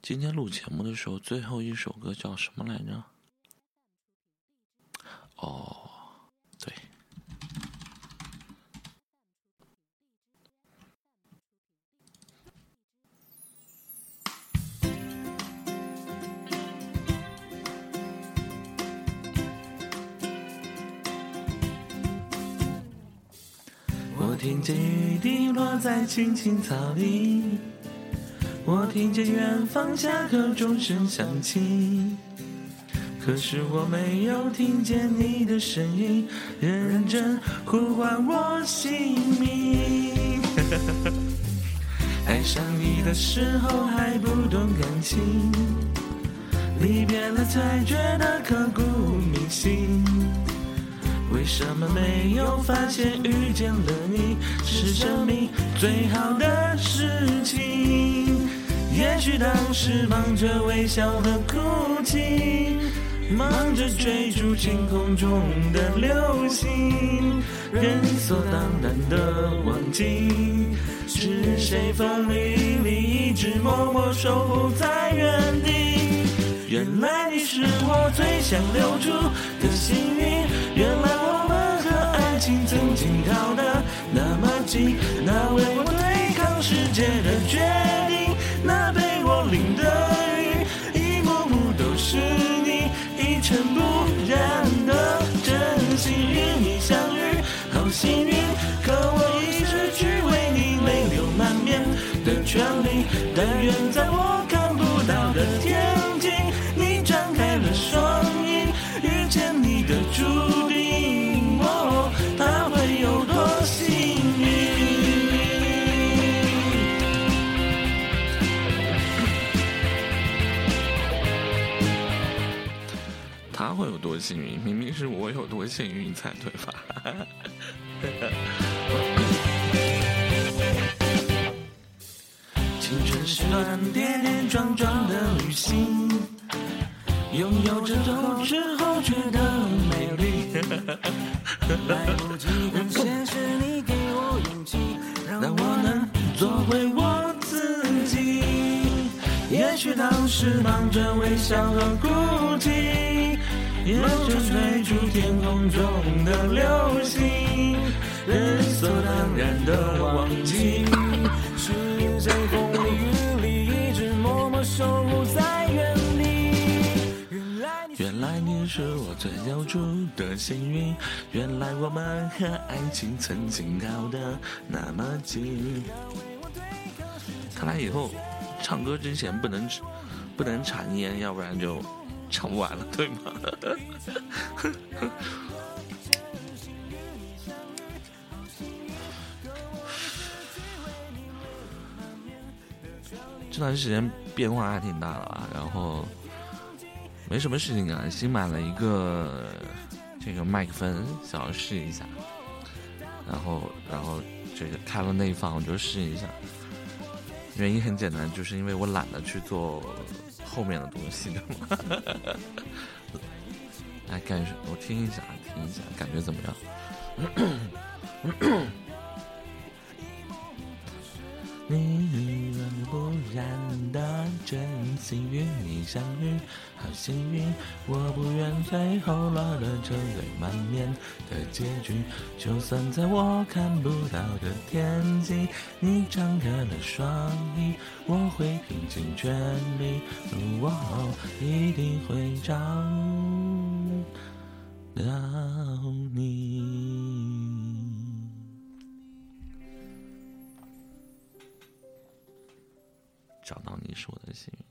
今天录节目的时候，最后一首歌叫什么来着？哦，对。我听见雨滴落在青青草地，我听见远方下课钟声响起，可是我没有听见你的声音，认真呼唤我姓名。爱上你的时候还不懂感情，离别了才觉得刻骨铭心。为什么没有发现遇见了你是生命最好的？许当时忙着微笑和哭泣，忙着追逐天空中的流星，人所当然的忘记，是谁风里雨里一直默默守护在原地。原来你是我最想留住的幸运，原来我们和爱情曾经靠得那么近，那为我对抗世界的决相遇，好幸运，可我已失去为你泪流满面的权利，但愿他会有多幸运？明明是我有多幸运才对吧？青春是段跌跌撞撞的旅行，拥有着后之后觉得美丽。来不及感谢是你给我勇气，让我能做回我自己。也许当时忙着微笑和哭泣，忙着追逐天空中的流星，理所当然的忘记。是谁风里雨里一直默默守护在原地。原来你原来你是我最留住的幸运，原来我们和爱情曾经靠得那么近。看来以后唱歌之前不能不能馋烟，要不然就唱不完了，对吗？这段时间变化还挺大的吧，然后没什么事情啊，新买了一个这个麦克风，想要试一下，然后然后这个开了内放，我就试一下。原因很简单，就是因为我懒得去做后面的东西的吗。来，感受我听一下，听一下，感觉怎么样？你然的真心与你相遇，好幸运，我不愿最后落得愁泪满面的结局。就算在我看不到的天际，你张开了双翼，我会拼尽全力，我一定会找找到你是我的幸运